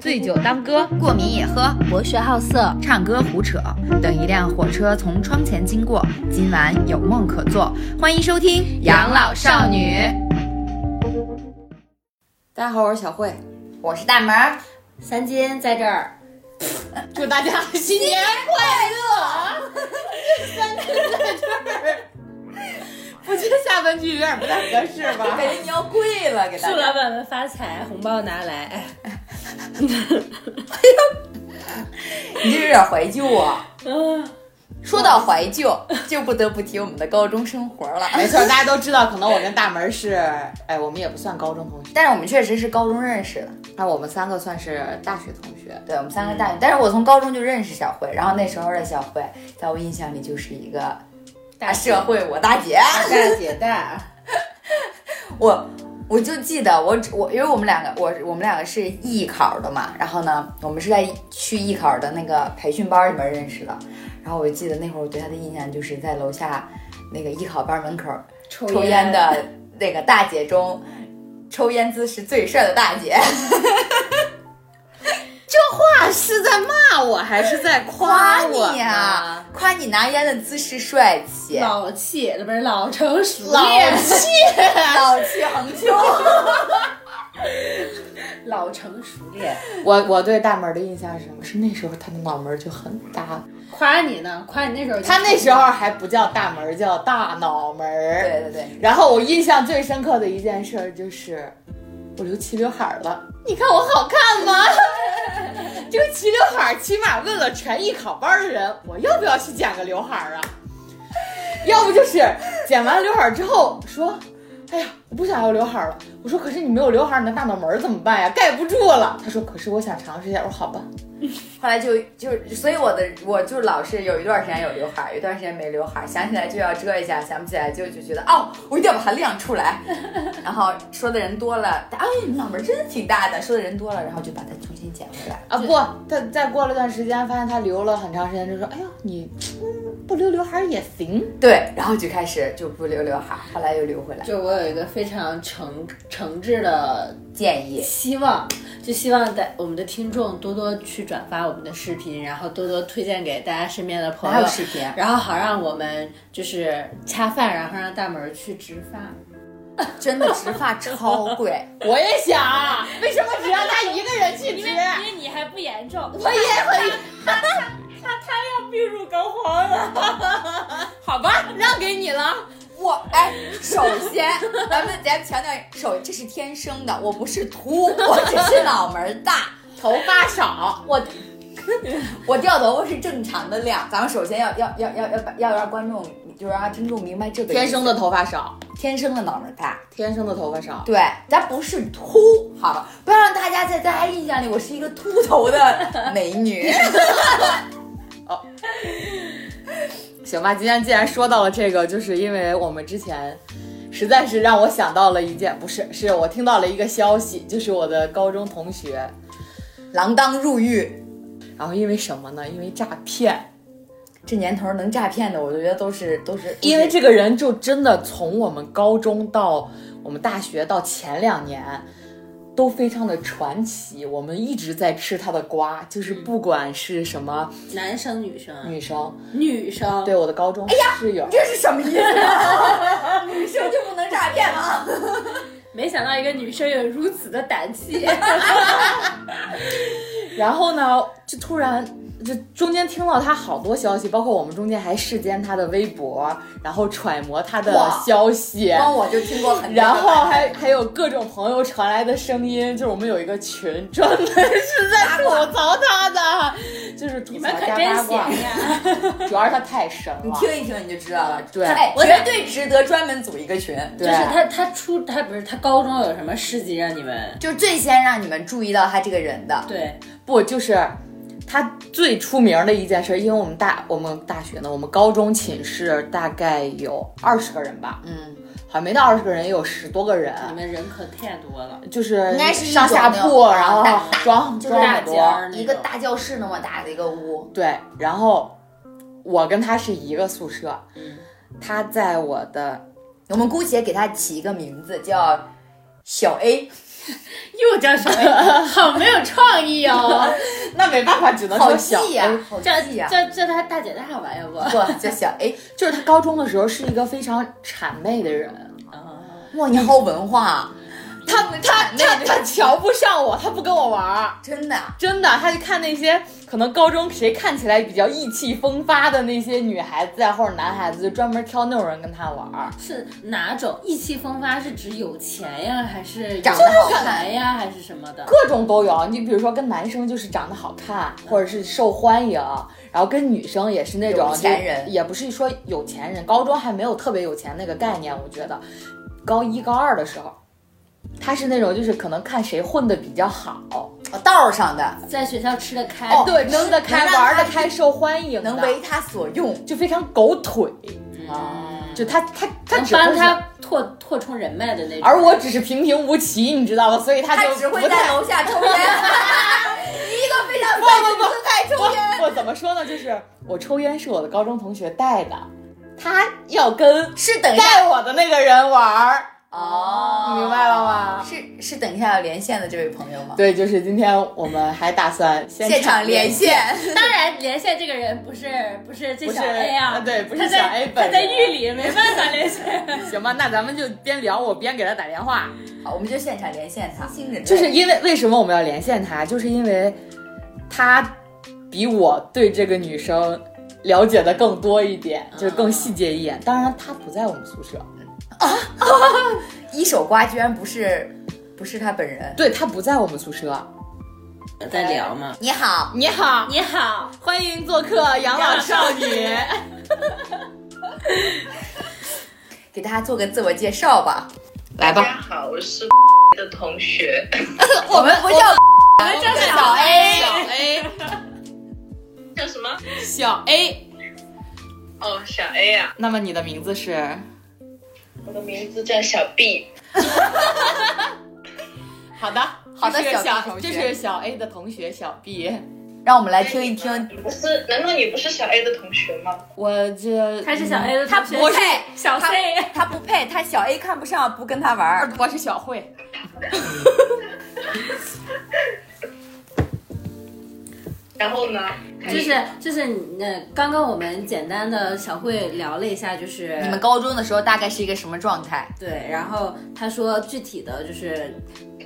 醉酒当歌，过敏也喝，博学好色，唱歌胡扯。等一辆火车从窗前经过，今晚有梦可做。欢迎收听《养老少女》。大家好，我是小慧，我是大门儿，三金在这儿，祝大家新年快乐！三金在这儿，我觉得下半句有点不太合适吧？感觉你要跪了，给大家。祝老板们发财，红包拿来。你这有点怀旧啊。嗯说到怀旧，就不得不提我们的高中生活了。没错，大家都知道，可能我跟大门是，哎，我们也不算高中同学，但是我们确实是高中认识的。那我们三个算是大学同学。对，我们三个大学，但是我从高中就认识小慧，然后那时候的小慧，在我印象里就是一个大社会我大姐，大姐大。我我就记得我只我，因为我们两个我我们两个是艺考的嘛，然后呢，我们是在去艺考的那个培训班里面认识的，然后我就记得那会儿我对他的印象就是在楼下那个艺考班门口抽抽烟的那个大姐中，抽烟姿势最帅的大姐。话是在骂我还是在夸我你呀、夸你拿烟的姿势帅气，老气，那不是老成熟老，气，老气横秋。老成熟练。我我对大门的印象是什么？是那时候他的脑门就很大，夸你呢，夸你那时候，他那时候还不叫大门，叫大脑门儿。对对对，然后我印象最深刻的一件事儿就是，我留齐刘海儿了。你看我好看吗？这个齐刘海，起码问了全艺考班的人，我要不要去剪个刘海啊？要不就是剪完刘海之后说，哎呀，我不想要刘海儿了。我说，可是你没有刘海儿，你的大脑门儿怎么办呀？盖不住了。他说，可是我想尝试一下。我说，好吧。后来就就所以我的我就老是有一段时间有刘海儿，有一段时间没刘海儿，想起来就要遮一下，想不起来就就觉得哦，我一定要把它亮出来。然后说的人多了，哎，你脑门儿真的挺大的，说的人多了，然后就把它重新剪回来。啊不，他再过了段时间，发现他留了很长时间，就说，哎呀，你嗯不留刘海儿也行。对，然后就开始就不留刘海儿，后来又留回来。就我有一个非常诚诚挚的建议希望，就希望大我们的听众多多去转发我们的视频，然后多多推荐给大家身边的朋友，视频？然后好让我们就是恰饭，然后让大门儿去植发。真的植发超贵，我也想，为什么只让他一个人去植？因为你还不严重，我也很，他他要病入膏肓了。好吧，让给你了。我哎，首先咱们咱们强调，首这是天生的，我不是秃，我只是脑门儿大，头发少，我我掉头发是正常的量。咱们首先要要要要要要让观众，就是让听众明白这个天生的头发少，天生的脑门儿大。天生的头发少。对，咱不是秃，好吧？不要让大家在大家印象里，我是一个秃头的美女。行吧，今天既然说到了这个，就是因为我们之前实在是让我想到了一件，不是，是我听到了一个消息，就是我的高中同学，锒铛入狱，然后因为什么呢？因为诈骗。这年头能诈骗的，我就觉得都是都是因为这个人就真的从我们高中到我们大学到前两年，都非常的传奇。我们一直在吃他的瓜，就是不管是什么男生女生，女生，女生，对我的高中室友，这是什么意思？女生就不能诈骗吗？没想到一个女生有如此的胆气。然后呢，就突然就中间听到他好多消息，包括我们中间还视奸他的微博，然后揣摩他的消息。光我就听过很多，然后还还有各种朋友传来的声音，就是我们有一个群，专门是在吐槽他的，就是吐槽你们可真闲。呀！主要是他太神了你，听一听你就知道了。对哎，我绝对值得专门组一个群。对就是他，他初他不是他高中有什么事迹让你们就是最先让你们注意到他这个人的，对不就是他最出名的一件事，因为我们大我们大学呢，我们高中寝室大概有二十个人吧，嗯，好像没到二十个人，也有十多个人，你们人可太多了。就是应该是一上下铺，然后大装就是大间儿一个大教室那么大的一个屋，对，然后我跟他是一个宿舍，嗯他在我的我们姑且给他起一个名字叫小 A。又叫小 A，好没有创意哦。那没办法，只能好说小 A。，好叫。叫叫她大姐大吧，要不？不叫小 A，就是她高中的时候是一个非常谄媚的人，哇，你好文化，他他他他瞧不上我，他不跟我玩儿。真的啊。真的，他就看那些可能高中谁看起来比较意气风发的那些女孩子啊，或者男孩子，就专门挑那种人跟他玩儿。是哪种意气风发？是指有钱呀，还是长得好看呀，还是什么的？各种都有。你比如说跟男生就是长得好看，或者是受欢迎，然后跟女生也是那种有钱人也不是说有钱人，高中还没有特别有钱那个概念，我觉得高一高二的时候。他是那种，就是可能看谁混的比较好，哦道上的在学校吃得开，哦对，吃得开，玩得开，受欢迎，能为他所用就非常狗腿，啊。就他他他帮他拓拓充人脉的那种。而我只是平平无奇，你知道吗？所以他就他只会在楼下抽烟，你 一个非常帅的姿态抽烟。我怎么说呢？就是我抽烟是我的高中同学带的，他要跟是等带我的那个人玩儿，哦你明白了吗？是是等一下要连线的这位朋友吗？对，就是今天我们还打算现现场连线，当然，连线这个人不是不是这小 A 啊，呃对不是小 A 本他在狱里没办法连线。行吧？那咱们就边聊，我边给他打电话。好，我们就现场连线他。新人就是因为为什么我们要连线他，就是因为他比我对这个女生了解的更多一点，就是更细节一点。当然，他不在我们宿舍，一手瓜居然不是不是他本人。对他不在我们宿舍。在聊吗？你好，你好，你好，欢迎做客养老少女。给大家做个自我介绍吧。来吧，大家好，我是的同学，我们不叫，我们叫小 A 小 A，叫什么？小 A。哦，小 A 啊，那么你的名字是？我的名字叫小 B。好的，好的这是小同学这是小 A 的同学小 B。让我们来听一听。你不是？难道你不是小 A 的同学吗？我这他是小 A 的同学，不配，小 C 他他不配，他小 A 看不上，不跟他玩儿。我是小慧。然后呢？就是就是那刚刚我们简单的小慧聊了一下，就是你们高中的时候大概是一个什么状态？对，然后他说具体的就是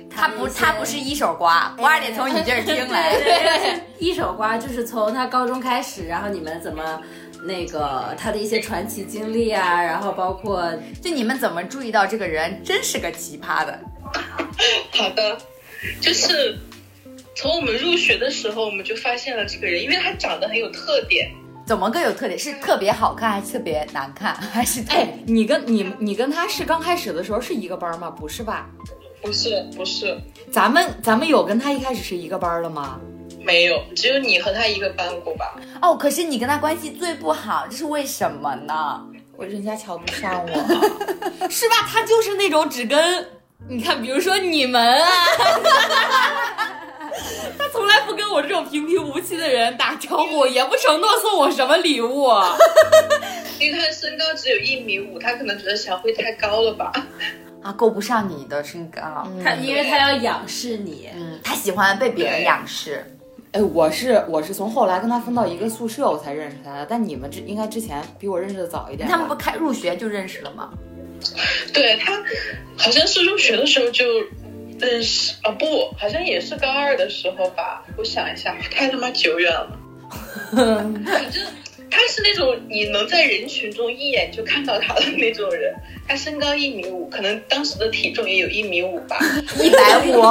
他不，他不是一手瓜，瓜得从你这儿听来。对对对，一手瓜就是从他高中开始，然后你们怎么那个他的一些传奇经历啊，然后包括就你们怎么注意到这个人真是个奇葩的？好的，就是从我们入学的时候，我们就发现了这个人，因为他长得很有特点。怎么个有特点？是特别好看，还是特别难看，还是特哎，你跟你你跟他是刚开始的时候是一个班吗？不是吧？不是，不是，咱们咱们有跟他一开始是一个班的吗？没有，只有你和他一个班过吧？哦？可是你跟他关系最不好，这是为什么呢？我人家瞧不上我，是吧？他就是那种只跟你看，比如说你们啊，他从来不跟我这种平平无奇的人打招呼，也不承诺送我什么礼物。因为他的身高只有一米五，他可能觉得小慧太高了吧？啊，够不上你的身高。他，因为他要仰视你，嗯，他喜欢被别人仰视。哎，我是我是从后来跟他分到一个宿舍我才认识他的，但你们之应该之前比我认识的早一点。他们不开入学就认识了吗？对他，好像是入学的时候就认识啊，不，好像也是高二的时候吧。我想一下，太他妈久远了。反 正他是那种你能在人群中一眼就看到他的那种人。他身高一米五，可能当时的体重也有一米五吧，一百五，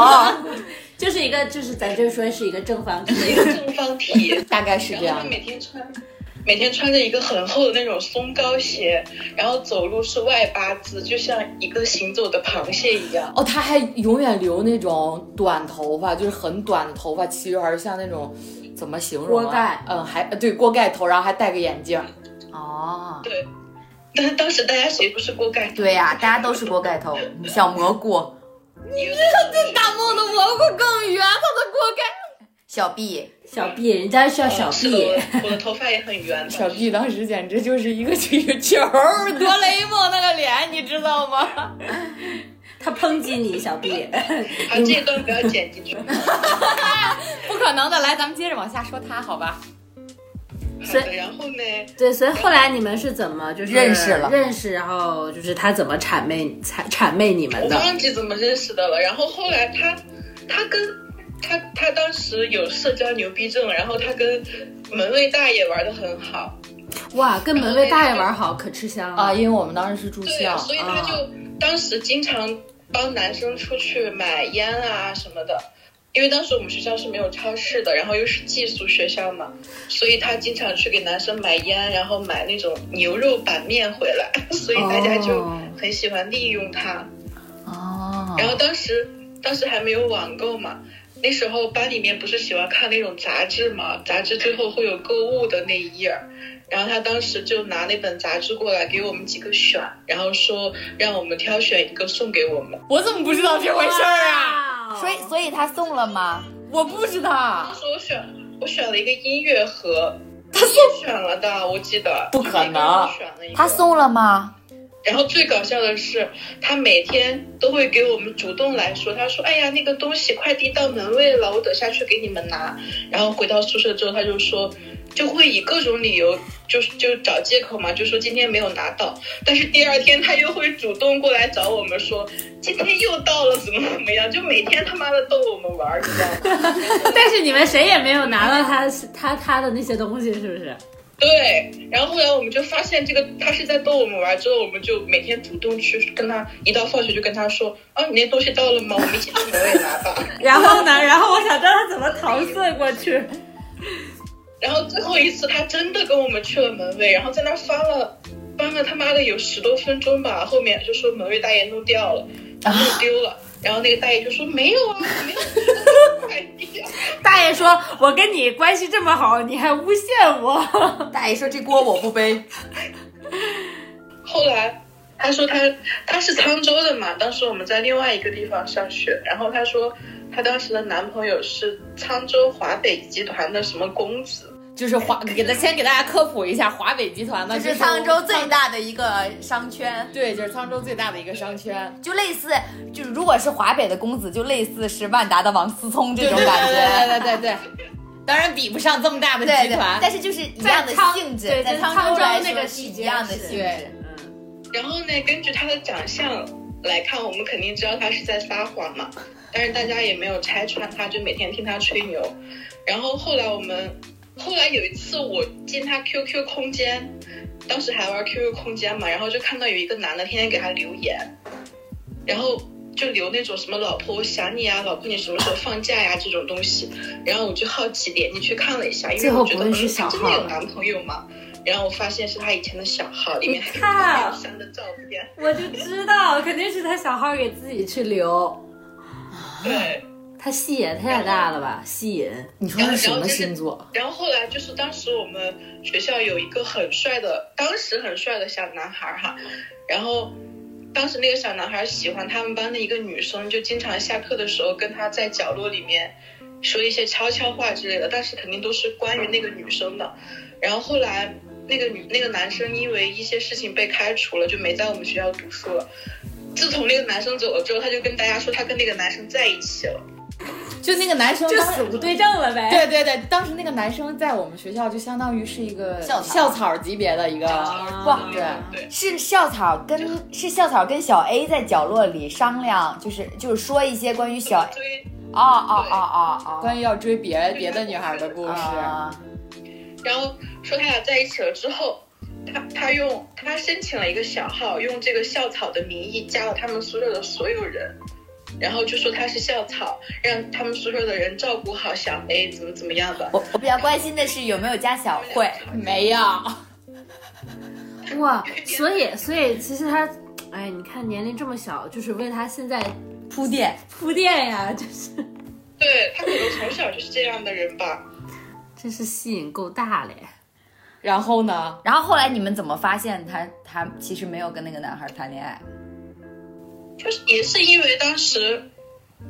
就是一个就是咱就说是一个正方是一，个正方体。大概是这然后他样。每天穿，每天穿着一个很厚的那种松糕鞋，然后走路是外八字，就像一个行走的螃蟹一样。哦，他还永远留那种短头发，就是很短的头发，齐圆儿，像那种怎么形容、啊？锅盖嗯，还对锅盖头，然后还戴个眼镜。哦，对，但是当时大家谁不是锅盖头？对呀、大家都是锅盖头，小蘑菇，你这大梦的蘑菇更圆，它的锅盖。小 B，小 B，人家叫小 B，我我的头发也很圆的。小 B 当时简直就是一个球球儿，哆啦 A 梦那个脸，你知道吗？他抨击你，小 B。好，这一段不要剪进去。不可能的，来，咱们接着往下说他，好吧？所以，然后呢？对，所以后来你们是怎么就是认识了认识，然后就是他怎么谄媚谄谄媚你们我的？忘记怎么认识的了。然后后来他，他跟他他当时有社交牛逼症，然后他跟门卫大爷玩的很好。哇，跟门卫大爷玩好可吃香了啊，因为我们当时是住对，校，所以他就当时经常帮男生出去买烟啊什么的。因为当时我们学校是没有超市的，然后又是寄宿学校嘛，所以他经常去给男生买烟，然后买那种牛肉板面回来，所以大家就哦很喜欢利用他。哦，然后当时当时还没有网购嘛，那时候班里面不是喜欢看那种杂志嘛，杂志最后会有购物的那一页儿，然后他当时就拿那本杂志过来给我们几个选，然后说让我们挑选一个送给我们。我怎么不知道这回事儿啊？所以所以他送了吗？我不知道当，时我选我选了一个音乐盒，他送选了的，我记得不可能他送了吗？然后最搞笑的是，他每天都会给我们主动来说，他说：“哎呀，那个东西快递到门卫了，我等下去给你们拿。”然后回到宿舍之后，他就说，就会以各种理由，就是就找借口嘛，就说今天没有拿到。但是第二天他又会主动过来找我们说，今天又到了，怎么怎么样，就每天他妈的逗我们玩，你知道吗？但是你们谁也没有拿到他他他的那些东西，是不是？对，然后后来我们就发现这个他是在逗我们玩，之后我们就每天主动去跟他，一到放学就跟他说，啊，你那东西到了吗？我们一起去门卫拿吧。然后呢？然后我想知道他怎么搪塞过去。然后最后一次他真的跟我们去了门卫，然后在那儿翻了翻了他妈的有十多分钟吧，后面就说门卫大爷弄掉了，然后丢了。然后那个大爷就说没有啊，没有快递啊。大爷说：“我跟你关系这么好，你还诬陷我。大爷说这锅我不背。后来他说他他是沧州的嘛，当时我们在另外一个地方上学，然后他说他当时的男朋友是沧州华北集团的什么公子，就是华，给他先给大家科普一下，华北集团呢，这是沧州最大的一个商圈，对，就是沧州最大的一个商圈，就类似，就如果是华北的公子，就类似是万达的王思聪这种感对觉。对对对对，当然比不上这么大的对对集团，，但是就是一样的性质，对在沧州来那个说是一样的是性质。嗯然后呢，根据他的长相来看，我们肯定知道他是在撒谎嘛。但是大家也没有拆穿他，就每天听他吹牛。然后后来我们，后来有一次我进他 QQ 空间，当时还玩 QQ 空间嘛，然后就看到有一个男的天天给他留言，然后就留那种什么“老婆我想你啊，老婆你什么时候放假呀”这种东西。然后我就好奇点进去看了一下，因最后为我觉得他真的有男朋友吗。然后我发现是他以前的小号，里面还有你看刘翔的照片。”我就知道，肯定是他小号给自己去留。对，他戏也太大了吧，吸引。你说是什么星座？然后后来就是当时我们学校有一个很帅的，当时很帅的小男孩哈，然后当时那个小男孩喜欢他们班的一个女生，就经常下课的时候跟他在角落里面说一些悄悄话之类的，但是肯定都是关于那个女生的。然后后来那个女那个男生因为一些事情被开除了，就没在我们学校读书了。自从那个男生走了之后，他就跟大家说他跟那个男生在一起了。就那个男生就死无对证了呗。对对对，当时那个男生在我们学校就相当于是一个校草。校草级别的一个，哇对。对，是校草跟是校草跟小 A 在角落里商量，就是就是说一些关于小追。哦哦哦哦哦。关于要追别别的女孩的故事。啊，然后说他俩在一起了之后，他他用他申请了一个小号，用这个校草的名义加了他们宿舍的所有人，然后就说他是校草，让他们宿舍的人照顾好小 A，怎么怎么样的。我我比较关心的是有没有加小慧，没有，哇，所以所以其实他，哎，你看年龄这么小，就是为他现在铺垫。铺垫呀，就是 对他可能从小就是这样的人吧。真是吸引够大嘞。然后呢？然后后来你们怎么发现他他其实没有跟那个男孩谈恋爱？就是也是因为当时，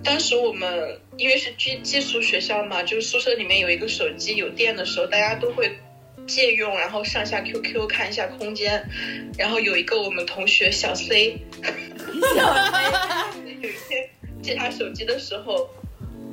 当时我们因为是寄寄宿学校嘛，就是宿舍里面有一个手机有电的时候，大家都会借用，然后上下 QQ 看一下空间。然后有一个我们同学小 C，小 C 有一天借他手机的时候，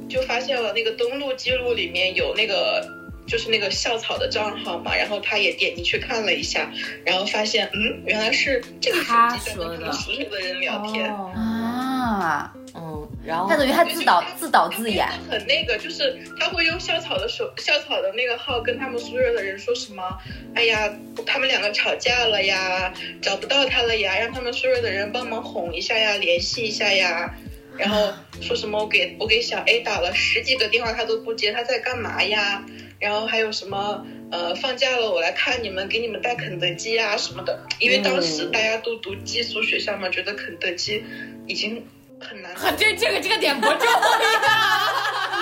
就发现了那个登录记录里面有那个就是那个校草的账号嘛，然后他也点进去看了一下，然后发现嗯，原来是这个手机在跟他们宿舍的人聊天。哦啊，嗯，然后他等于他自导他自导自演，他很那个，就是他会用校草的手校草的那个号跟他们宿舍的人说什么，哎呀，他们两个吵架了呀，找不到他了呀，让他们宿舍的人帮忙哄一下呀，联系一下呀。然后说什么我给我给小 A 打了十几个电话，他都不接，他在干嘛呀？然后还有什么呃放假了我来看你们，给你们带肯德基啊什么的。因为当时嗯大家都读寄宿学校嘛，觉得肯德基已经很难啊这这个这个点不重要。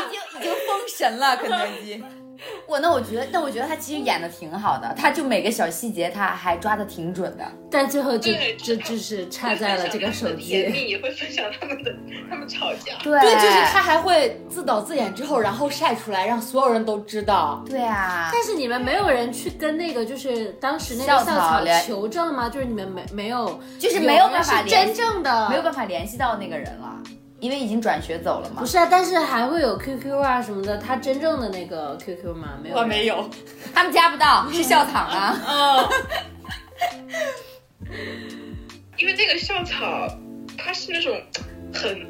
已经已经封神了，肯德基。我那我觉得，那我觉得他其实演的挺好的，他就每个小细节他还抓的挺准的。但最后就对就就是差在了这个手机。甜蜜，也会分享他们的他们吵架。对对，就是他还会自导自演之后，然后晒出来，让所有人都知道。对啊，但是你们没有人去跟那个就是当时那个校校草求证吗？就是你们没没有，就是没有办法真正的没有办法联系到那个人了，因为已经转学走了嘛不。是啊，但是还会有 QQ 啊什么的，他真正的那个 QQ 吗？没有，我没有。他们加不到，是校草啊。嗯，因为那个校草，他是那种很，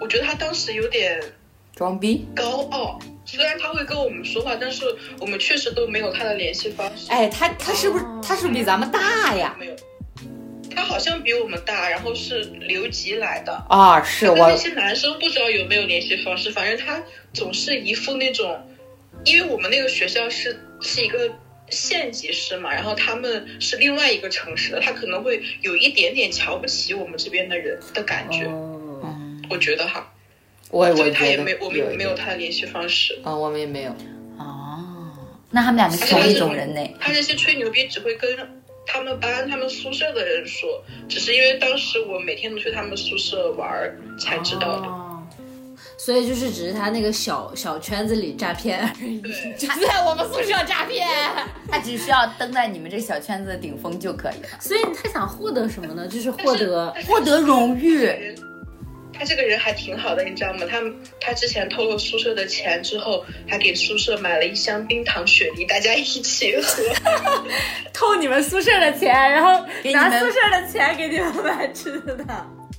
我觉得他当时有点装逼，高傲。虽然他会跟我们说话，但是我们确实都没有他的联系方式。哎，他他是不是他是不是比咱们大呀？没有，他好像比我们大，然后是留级来的。啊，是我跟那些男生不知道有没有联系方式，反正他总是一副那种，因为我们那个学校是是一个县级市嘛，然后他们是另外一个城市的，他可能会有一点点瞧不起我们这边的人的感觉，我觉得哈，我我所以他也没我们也没有他的联系方式，嗯，我们也没有。哦，那他们两个是同一种人呢。他这些吹牛逼只会跟。他们班、他们宿舍的人说，只是因为当时我每天都去他们宿舍玩儿才知道的。哦所以就是只是他那个小小圈子里诈骗而已。对，就在我们宿舍诈骗。他只需要登在你们这小圈子的顶峰就可以了，所以他想获得什么呢？就是获得是获得荣誉。他这个人还挺好的，你知道吗？他他之前偷了宿舍的钱之后，还给宿舍买了一箱冰糖雪梨，大家一起喝。偷你们宿舍的钱，然后拿宿舍的钱给你们买吃的。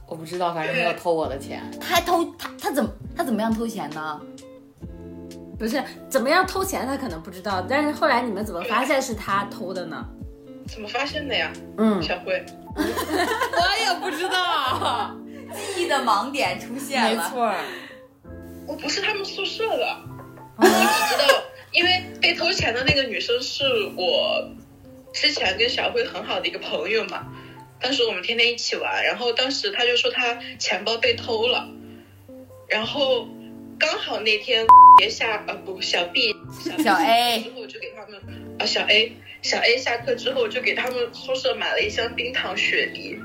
我不知道，反正没有偷我的钱。他还偷他他怎么他怎么样偷钱呢？不是怎么样偷钱，他可能不知道，但是后来你们怎么发现是他偷的呢？怎么发现的呀？嗯，小辉，我也不知道。记忆的盲点出现了。没错。我不是他们宿舍的，我只知道，因为被偷钱的那个女生是我之前跟小慧很好的一个朋友嘛。当时我们天天一起玩，然后当时她就说她钱包被偷了，然后刚好那天 别下呃不小 B 小 A 之后就给他们啊小 A 小 A 下课之后就给他们宿舍买了一箱冰糖雪梨，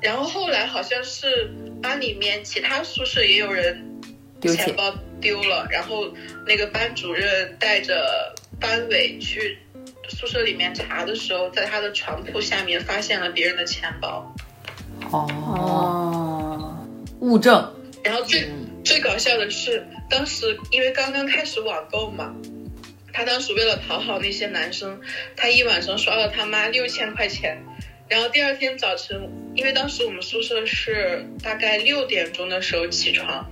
然后后来好像是班里面其他宿舍也有人钱钱包丢了，然后那个班主任带着班委去宿舍里面查的时候，在他的床铺下面发现了别人的钱包，哦，哦，物证。然后最、最搞笑的是，当时因为刚刚开始网购嘛，他当时为了讨好那些男生，他一晚上刷了他妈六千块钱。然后第二天早晨，因为当时我们宿舍是大概六点钟的时候起床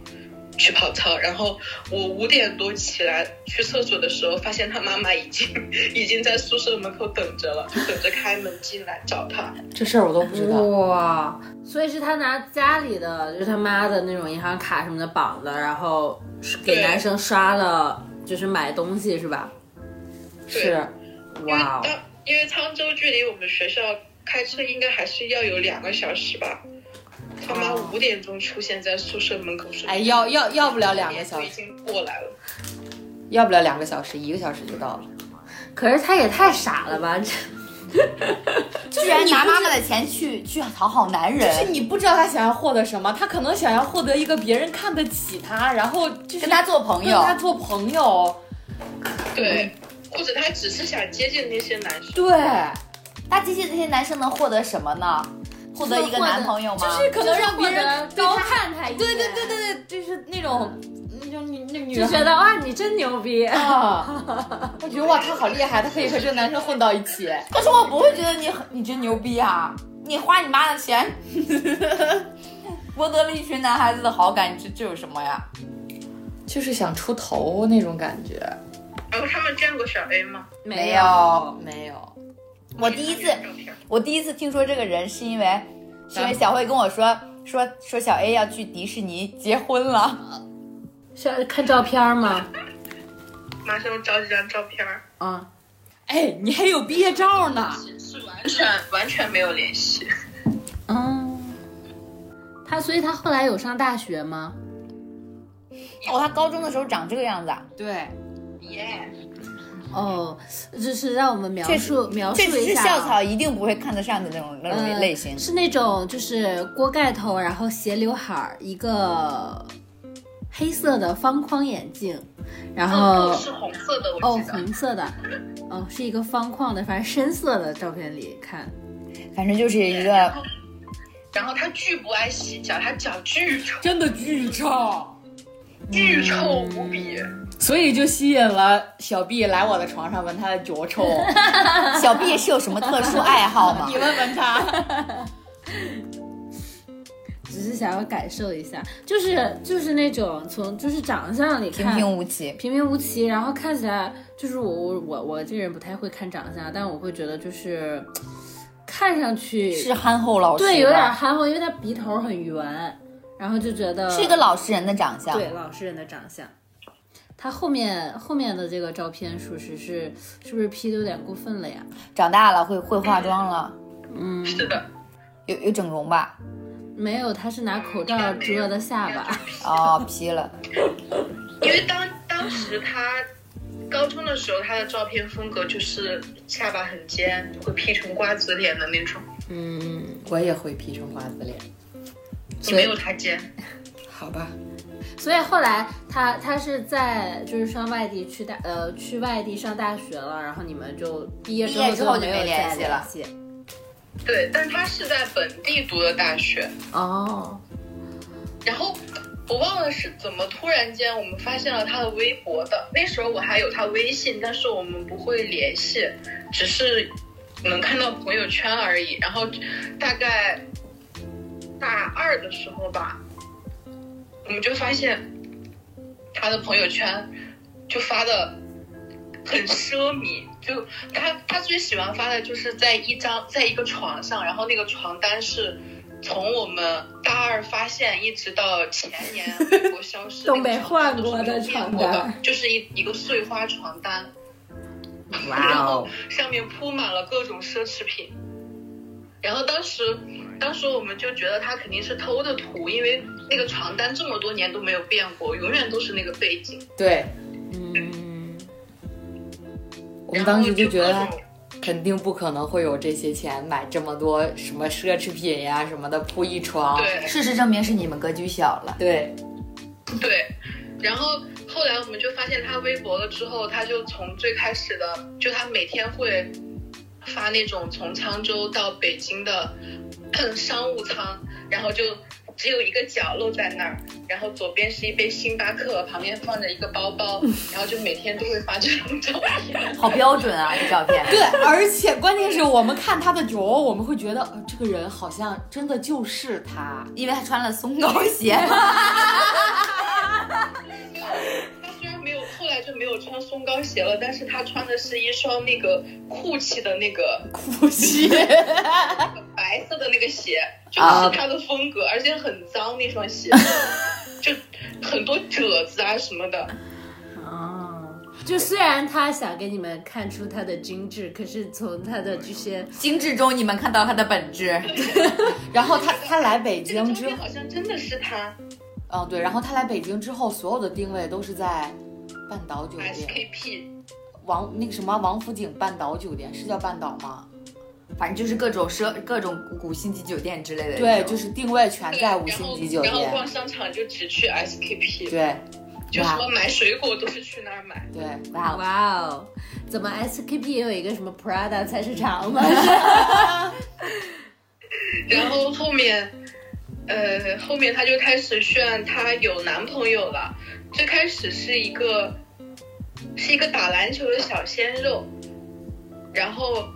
去跑操，然后我五点多起来去厕所的时候，发现他妈妈已经已经在宿舍门口等着了，就等着开门进来找他。这事儿我都不知道。哇，所以是他拿家里的，就是他妈的那种银行卡什么的绑的，然后给男生刷了，就是买东西是吧？对是，因为哇因为沧州距离我们学校开车应该还是要有两个小时吧。他妈哦五点钟出现在宿舍门口说：“哎，要要要不了两个小时已，经过来了。要不了两个小时，一个小时就到了。可是他也太傻了吧！这 居然拿妈妈的钱去去讨好男人，就是你不知道他想要获得什么，他可能想要获得一个别人看得起他，然后就是跟他做朋友。跟他做朋友。对，或者他只是想接近那些男生。对，他接近这些男生能获得什么呢？获得一个男朋友吗？就是可能让别人高看他一眼，对对对对对，就是那种那种女那女就觉得哇，你真牛逼。啊，我觉得哇，他好厉害，他可以和这个男生混到一起。可是我不会觉得你很你真牛逼啊！你花你妈的钱，博得了一群男孩子的好感，这这有什么呀？就是想出头那种感觉。然后他们见过小 A 吗？没有，没有，我第一次我第一次听说这个人是因为是因为小慧跟我说说说小 A 要去迪士尼结婚了，是看照片吗？马上找几张照片儿，啊，哎，你还有毕业照呢。是完全完全没有联系。嗯，他所以他后来有上大学吗？哦，他高中的时候长这个样子啊，对，耶、哦，就是让我们描述描述一下啊。校草一定不会看得上的那种那种嗯类型。是那种就是锅盖头，然后斜刘海儿，一个黑色的方框眼镜，然后是红色的，哦。红色的，哦是一个方框的，反正深色的照片里看，反正就是一个然后他巨不爱洗脚，他脚巨臭，真的巨臭，巨臭无比。所以就吸引了小 B 来我的床上闻他的脚臭。小 B 是有什么特殊爱好吗你？问问他。只是想要感受一下，就是就是那种从就是长相里平看平无奇，平平无奇，然后看起来就是我我我我这人不太会看长相，但我会觉得就是看上去是憨厚老实，对有点憨厚，因为他鼻头很圆，然后就觉得是一个老实人的长相。对老实人的长相。他后面后面的这个照片，属实是是不是 P 的有点过分了呀？长大了会会化妆了，嗯，是的，有有整容吧？没有，他是拿口罩遮的下巴。哦，P 了。因为当当时他高中的时候，他的照片风格就是下巴很尖，会 P 成瓜子脸的那种，嗯，我也会 P 成瓜子脸，所以没有他尖。好吧？所以后来他他是在就是上外地去大呃去外地上大学了，然后你们就毕业之后就没有联系了对，但他是在本地读的大学，哦，然后我忘了是怎么突然间我们发现了他的微博的。那时候我还有他微信，但是我们不会联系，只是能看到朋友圈而已。然后大概大二的时候吧，我们就发现他的朋友圈就发的很奢靡，就他他最喜欢发的就是在一张在一个床上，然后那个床单是从我们大二发现一直到前年微博消失都没换过的都没有床变过的单就是一一个碎花床单，哇然后哦，上面铺满了各种奢侈品。然后当时，当时我们就觉得他肯定是偷的图，因为那个床单这么多年都没有变过，永远都是那个背景。对，嗯，我们当时就觉得肯定不可能会有这些钱买这么多什么奢侈品呀什么的铺一床。对事实证明是你们格局小了。对，对，然后后来我们就发现他微博了之后，他就从最开始的，就他每天会发那种从沧州到北京的商务舱，然后就只有一个角落在那儿，然后左边是一杯星巴克，旁边放着一个包包，然后就每天都会发这种照片。好标准啊，这照片。对，而且关键是我们看他的脚，我们会觉得、呃、这个人好像真的就是他。因为他穿了松糕鞋，他就没有穿松糕鞋了，但是他穿的是一双那个酷气的那个 酷鞋，白色的那个鞋，就啊是他的风格，而且很脏那双鞋，就很多褶子啊什么的。啊，就虽然他想给你们看出他的精致，可是从他的这些精致中你们看到他的本质。然后他他来北京之后，好像真的是他嗯对，然后他来北京之后，所有的定位都是在半岛酒店，SKP，王那个什么王府井半岛酒店是叫半岛吗？反正就是各种奢、各种五星级酒店之类的。对，就是定位全在五星级酒店然后店。逛商场就只去 SKP，对就什么买水果都是去那儿买。对，哇哦，哇哦，怎么 SKP 也有一个什么 Prada 菜市场吗？然后后面，呃，后面她就开始炫她有男朋友了。最开始是一个是一个打篮球的小鲜肉，然后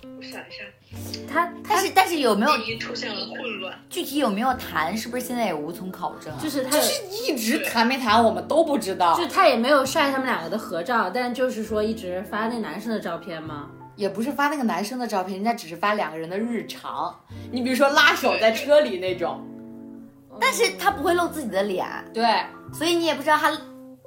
我想一下，他他是但是有没有已经出现了混乱。具体有没有谈？是不是现在也无从考证啊？就是他就是一直谈没谈我们都不知道就，他也没有晒他们两个的合照，但就是说一直发那男生的照片吗？也不是发那个男生的照片，人家只是发两个人的日常。你比如说拉手在车里那种，但是他不会露自己的脸，对所以你也不知道他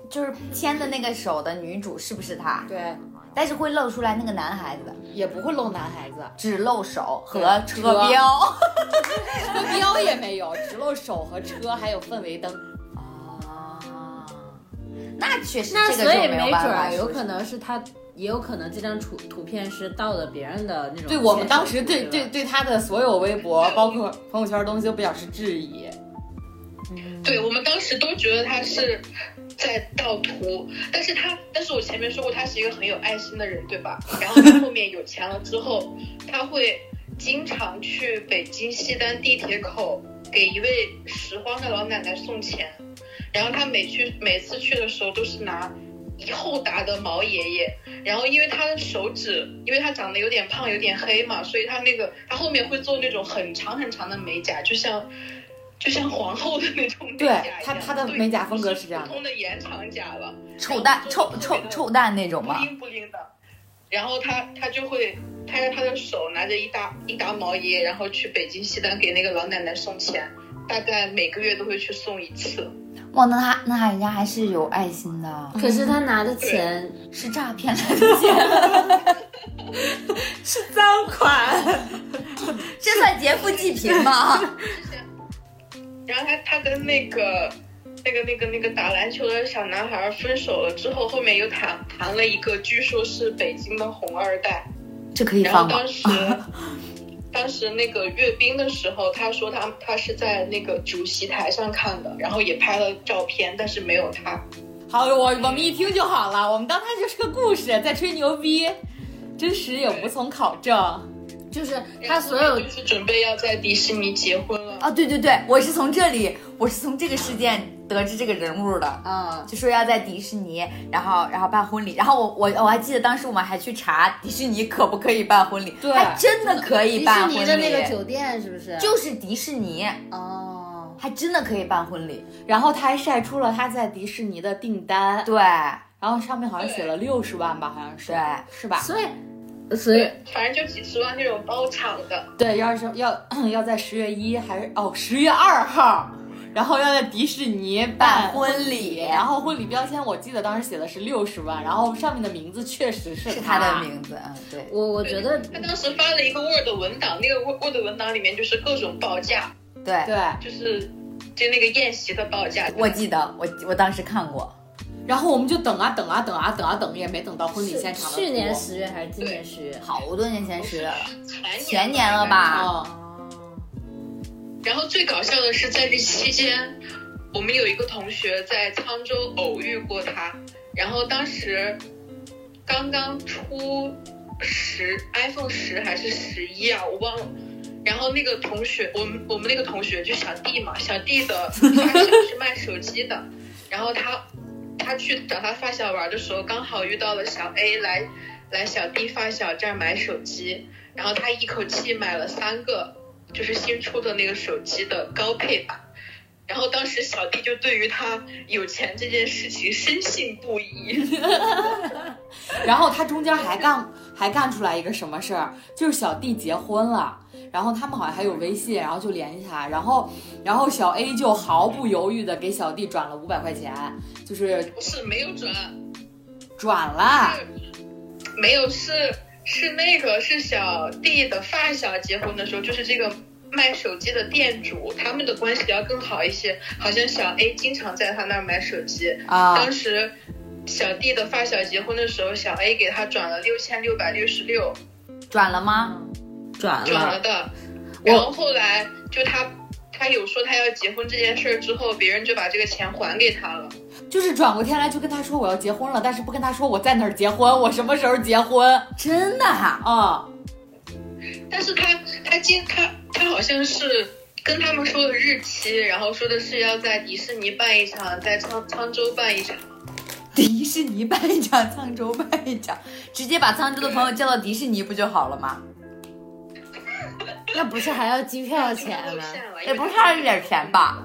就是牵的那个手的女主是不是他，对，但是会露出来那个男孩子，也不会露男孩子，只露手和车车标。车标也没有，只露手和车，还有氛围灯。啊，那确实那这个就没所以没准有办法儿有可能是他，也有可能这张图图片是盗的别人的那种。对我们当时对对对他的所有微博，包括朋友圈的东西都表示质疑。对我们当时都觉得他是在盗图，但是他，但是我前面说过他是一个很有爱心的人，对吧？然后他后面有钱了之后，他会经常去北京西单地铁口给一位拾荒的老奶奶送钱，然后他每去每次去的时候都是拿一厚沓的毛爷爷，然后因为他的手指，因为他长得有点胖有点黑嘛，所以他那个他后面会做那种很长很长的美甲，就像。就像皇后的那种甲一样，他他的美甲风格是这样的普通的延长甲了，臭蛋然臭臭臭蛋那种不？灵不灵的。然后他他就会拍着他的手，拿着一沓一沓毛衣，然后去北京西单给那个老奶奶送钱，大概每个月都会去送一次。哇，那他那人家还是有爱心的，可是他拿的钱是诈骗来的钱，是赃款，这算劫富济贫吗？然后他他跟那个那个那个那个打篮球的小男孩分手了之后，后面又谈谈了一个，据说是北京的红二代。这可以然后当？时，当时那个阅兵的时候，他说他他是在那个主席台上看的，然后也拍了照片，但是没有他。好，我我们一听就好了，我们当他就是个故事，在吹牛逼，真实也无从考证。就是他所有就是准备要在迪士尼结婚了。啊，对对对，我是从这里，我是从这个事件得知这个人物的。嗯，就说要在迪士尼，然后然后办婚礼，然后我我我还记得当时我们还去查迪士尼可不可以办婚礼，对还真的可以办婚礼，士尼的那个酒店是不是？就是迪士尼，哦，还真的可以办婚礼。然后他还晒出了他在迪士尼的订单，对然后上面好像写了六十万吧，好像是，对，是吧？所以所以，反正就几十万那种包场的。对，要是要 要在十月一还是哦十月二号，然后要在迪士尼办办婚礼然后婚礼标签我记得当时写的是六十万，然后上面的名字确实是是他的名字，嗯，对，我我觉得他当时发了一个 Word 文档，那个 Word Word 文档里面就是各种报价，对，对，就是就那个宴席的报价。我记得我我当时看过，然后我们就等啊等啊等啊等啊等，也没等到婚礼现场去年十月还是今年十月？好多年前十月了前年了？吧？哦，哦，然后最搞笑的是，在这期间，我们有一个同学在沧州偶遇过他，然后当时刚刚出十 iPhone 十还是十一啊，我忘了。然后那个同学，我们我们那个同学就小弟嘛，小弟的发小是卖手机的，然后他他去找他发小玩的时候，刚好遇到了小 A 来来小弟发小这儿买手机，然后他一口气买了三个，就是新出的那个手机的高配版。然后当时小弟就对于他有钱这件事情深信不疑，然后他中间还干还干出来一个什么事儿，就是小弟结婚了，然后他们好像还有微信，然后就联系他，然后然后小 A 就毫不犹豫的给小弟转了五百块钱，就是不是没有转，转了。没有是是那个是小弟的发小结婚的时候，就是这个卖手机的店主，他们的关系要更好一些。好像小 A 经常在他那儿买手机，啊当时小弟的发小结婚的时候，小 A 给他转了六千六百六十六，转了吗？转了，转了的。然后后来就他他有说他要结婚这件事儿之后，别人就把这个钱还给他了。就是转过天来就跟他说我要结婚了，但是不跟他说我在哪儿结婚，我什么时候结婚真的哈？啊、但是他他今他他好像是跟他们说的日期，然后说的是要在迪士尼办一场，在沧沧州办一场。迪士尼办一场，沧州办一场，直接把沧州的朋友叫到迪士尼不就好了吗？那不是还要机票钱吗？也不差这点钱吧？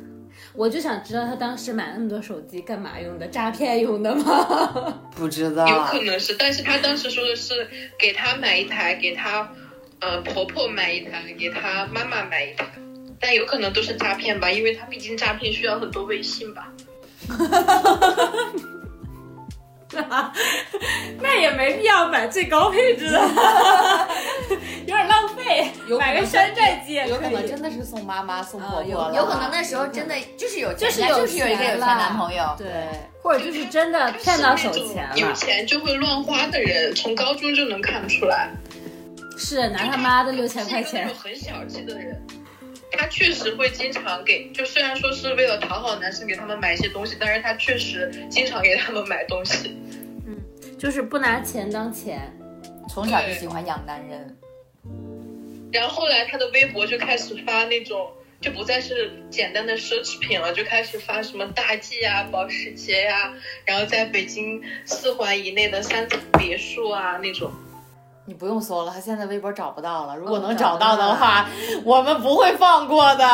我就想知道他当时买那么多手机干嘛用的？诈骗用的吗？不知道，有可能是，但是他当时说的是给他买一台，给他呃婆婆买一台，给他妈妈买一台，但有可能都是诈骗吧，因为他毕竟诈骗需要很多微信吧。那也没必要买最高配置的，有点浪费。有可能买个山寨机也有可。能真的是送妈妈、送婆婆了，有可能那时候真的就是有钱，就是有一个有钱男朋友。对，或者就是真的骗到手钱了有，钱就会乱花的人，从高中就能看出来。是拿他妈的六千块钱。很小气的人，他确实会经常给，就虽然说是为了讨好男生给他们买一些东西，但是他确实经常给他们买东西。嗯就是不拿钱当钱，从小就喜欢养男人，然后后来他的微博就开始发那种，就不再是简单的奢侈品了，就开始发什么大 G 啊、保时捷呀、然后在北京四环以内的三层别墅啊那种。你不用搜了，他现在微博找不到了。如果能哦找找到的话，我们不会放过的。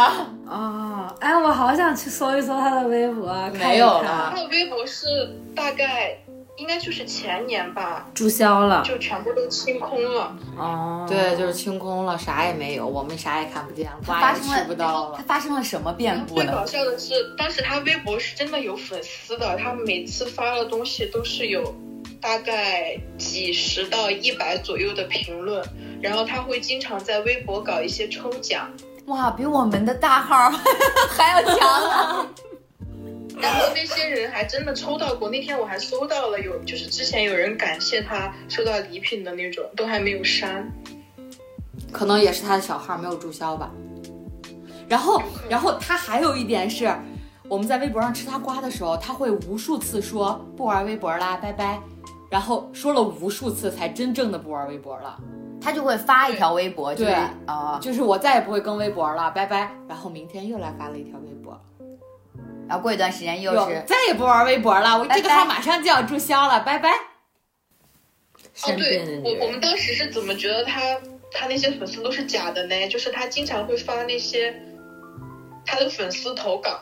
哦，哎，我好想去搜一搜他的微博，看一看没有了他的微博是大概应该就是前年吧，注销了。就全部都清空了。哦，对，就是清空了，啥也没有，我们啥也看不见了，发瓜也生了吃不到了。他发生了什么变故最搞？笑的是，当时他微博是真的有粉丝的，他每次发的东西都是有大概几十到一百左右的评论，然后他会经常在微博搞一些抽奖，哇，比我们的大号 还要强啊！然后那些人还真的抽到过。那天我还搜到了有，就是之前有人感谢他收到礼品的那种，都还没有删。可能也是他的小号没有注销吧。然后，然后他还有一点是，我们在微博上吃他瓜的时候，他会无数次说不玩微博啦，拜拜。然后说了无数次，才真正的不玩微博了。他就会发一条微博，就是对啊，就是我再也不会更微博了，拜拜。然后明天又来发了一条微博，然后过一段时间又又是再也不玩微博了，我这个号马上就要注销了，拜拜。哦，对，我我们，当时是怎么觉得他他那些粉丝都是假的呢？就是他经常会发那些他的粉丝投稿，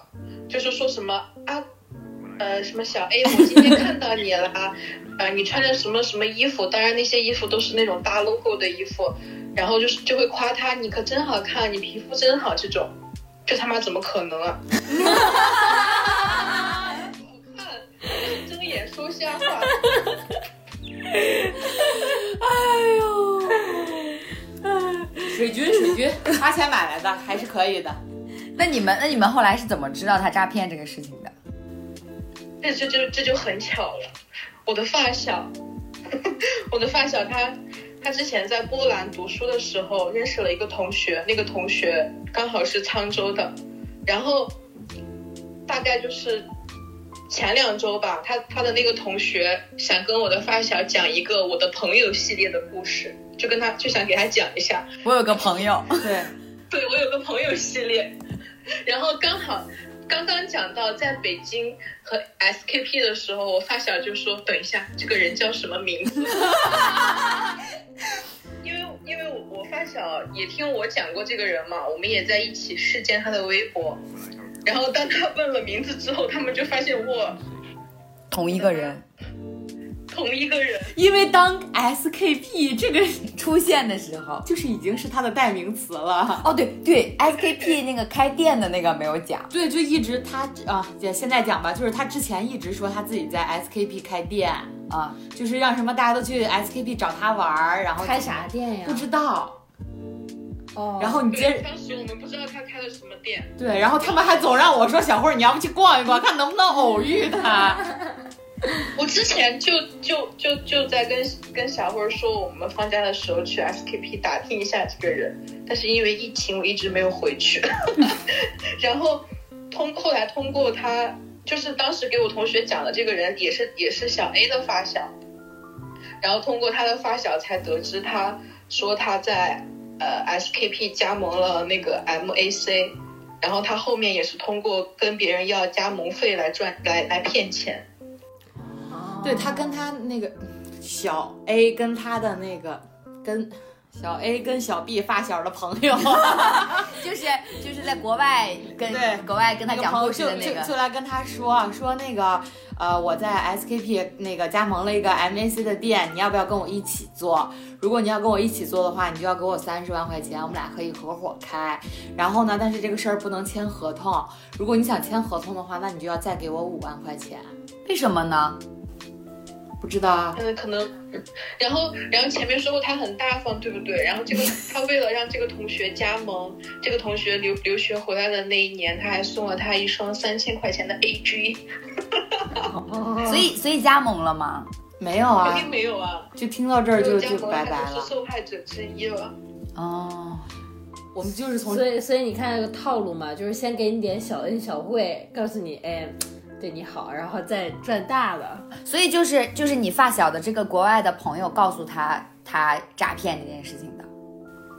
就是说什么啊，呃，什么小 A，我今天看到你了，呃，你穿着什么什么衣服？当然那些衣服都是那种大 logo 的衣服，然后就是就会夸他，你可真好看，你皮肤真好，这种，这他妈怎么可能啊？好看，睁眼说瞎话。水军，水军，花钱买来的还是可以的。那你们那你们后来是怎么知道他诈骗这个事情的？这这就这就很巧了，我的发小，我的发小他他之前在波兰读书的时候认识了一个同学，那个同学刚好是沧州的，然后大概就是前两周吧，他他的那个同学想跟我的发小讲一个我的朋友系列的故事，就跟他就想给他讲一下，我有个朋友，对，对我有个朋友系列，然后刚好刚刚讲到在北京和 SKP 的时候，我发小就说：“等一下，这个人叫什么名字？” 因为因为我我发小也听我讲过这个人嘛，我们也在一起试见他的微博。然后当他问了名字之后，他们就发现我，同一个人同一个人。因为当 SKP 这个出现的时候，就是已经是他的代名词了。哦对对，SKP 那个开店的那个没有讲，对，就一直他啊，姐现在讲吧，就是他之前一直说他自己在 SKP 开店，啊，就是让什么大家都去 SKP 找他玩儿，然后开啥店呀不？知道。哦，然后你接着，当时我们不知道他开的什么店，对，然后他们还总让我说小慧儿，你要不去逛一逛，看能不能偶遇他。我之前就就就就在跟跟小辉儿说，我们放假的时候去 SKP 打听一下这个人，但是因为疫情，我一直没有回去。然后通后来通过他，就是当时给我同学讲的这个人，也是也是小 A 的发小，然后通过他的发小才得知，他说他在呃 SKP 加盟了那个 MAC，然后他后面也是通过跟别人要加盟费来赚来来骗钱。对他跟他那个小 A 跟他的那个跟小 A 跟小 B 发小的朋友，就是就是在国外跟国外跟他讲故事的那个，就就来跟他说说那个呃我在 SKP 那个加盟了一个 MAC 的店，你要不要跟我一起做？如果你要跟我一起做的话，你就要给我三十万块钱，我们俩可以合伙开。然后呢，但是这个事儿不能签合同。如果你想签合同的话，那你就要再给我五万块钱。为什么呢？不知道啊，嗯，可能，然后，然后前面说过他很大方，对不对？然后这个他为了让这个同学加盟，这个同学留留学回来的那一年，他还送了他一双三千块钱的 AG，所以所以加盟了吗？没有啊肯，定没有啊，就听到这儿就就加盟拜拜了他就是。受害者之一了。哦，我们就是从所以所以你看那个套路嘛，就是先给你点小恩小惠，告诉你哎对你好，然后再赚大了。所以就是就是你发小的这个国外的朋友告诉他他诈骗这件事情的。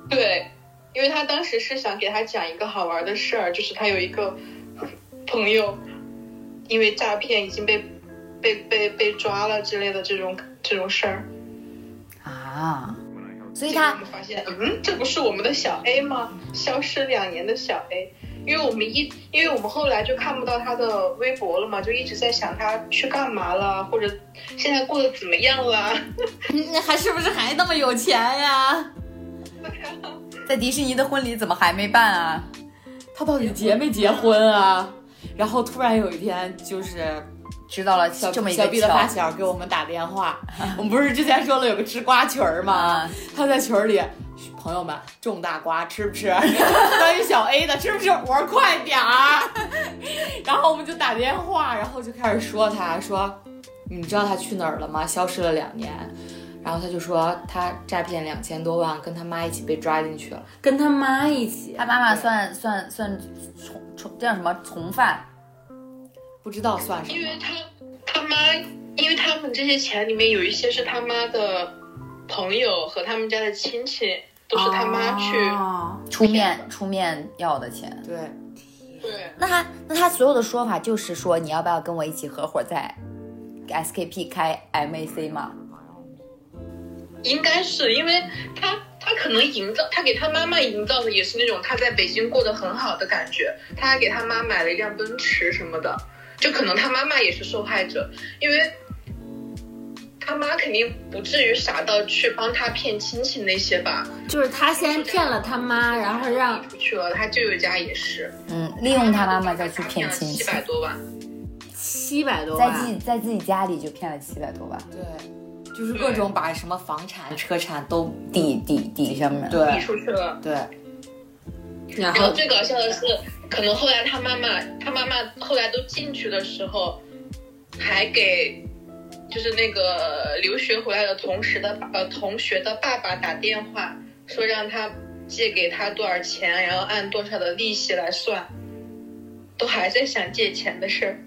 对，因为他当时是想给他讲一个好玩的事儿，就是他有一个朋友因为诈骗已经被被被被抓了之类的这种这种事儿。啊，所以他们发现，嗯，这不是我们的小 A 吗？消失两年的小 A，因为我们一，因为我们后来就看不到他的微博了嘛，就一直在想他去干嘛了，或者现在过得怎么样了。那 还是不是还那么有钱呀？在迪士尼的婚礼怎么还没办啊？他到底结没结婚啊？然后突然有一天，就是知道了小这么一个小 B 的发小给我们打电话，我们不是之前说了有个吃瓜群儿吗啊？他在群儿里，朋友们种大瓜吃不吃？关于小 A 的吃不吃？我说快点儿。然后我们就打电话，然后就开始说他说，你知道他去哪儿了吗？消失了两年。然后他就说他诈骗两千多万，跟他妈一起被抓进去了。跟他妈一起，他妈妈算算算从从叫什么从犯？不知道算什么因。为他他妈，因为他们这些钱里面有一些是他妈的朋友和他们家的亲戚，都是他妈去。哦出面出面要的钱。对，对，那他那他所有的说法就是说你要不要跟我一起合伙在 SKP 开 MAC 嘛？应该是因为他他可能营造，他给他妈妈营造的也是那种他在北京过得很好的感觉，他还给他妈买了一辆奔驰什么的，就可能他妈妈也是受害者，因为他妈肯定不至于傻到去帮他骗亲戚那些吧，就是他先骗了他妈，然后让出去了，他舅舅家也是嗯，利用他妈妈再去骗亲戚，七百多万，七百多万在自，己在自己家里就骗了七百多万，对，就是各种把什么房产、车产都抵抵抵上面。递对出去了。对，然后最搞笑的是，可能后来他妈妈，他妈妈后来都进去的时候，还给就是那个留学回来的同时的呃同学的爸爸打电话，说让他借给他多少钱，然后按多少的利息来算，都还在想借钱的事儿。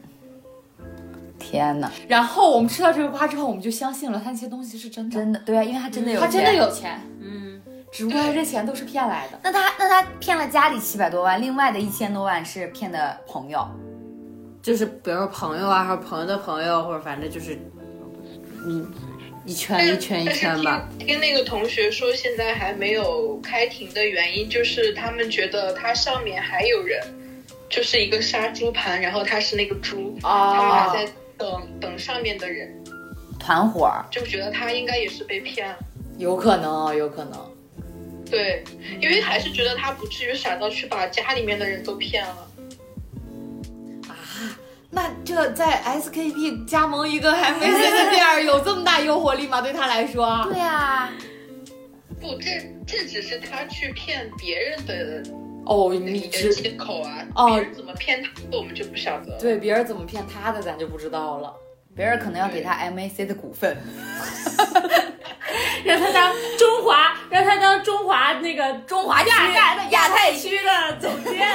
天呐，然后我们吃到这个瓜之后，我们就相信了他那些东西是真的，真的对啊，因为他真的有他真的有钱，嗯，只不过这钱都是骗来的。那他那他骗了家里七百多万，另外的一千多万是骗的朋友。就是比如说朋友啊，还有朋友的朋友，或者反正就是，嗯，一圈一圈一圈吧。听听那个同学说，现在还没有开庭的原因，就是他们觉得他上面还有人，就是一个杀猪盘，然后他是那个猪，他们还哦，在等等上面的人，团伙，就觉得他应该也是被骗了。有可能啊，有可能。对，因为还是觉得他不至于傻到去把家里面的人都骗了。啊那这在 SKP 加盟一个 MAC 的店儿有这么大诱惑力吗？对他来说？对啊，不，这这只是他去骗别人的哦，你的借口啊，哦别人怎么骗他的我们就不晓得了。对别人怎么骗他的，咱就不知道了。别人可能要给他 MAC 的股份。让他当中华，让他当中华那个中华区亚太亚太区区的总监。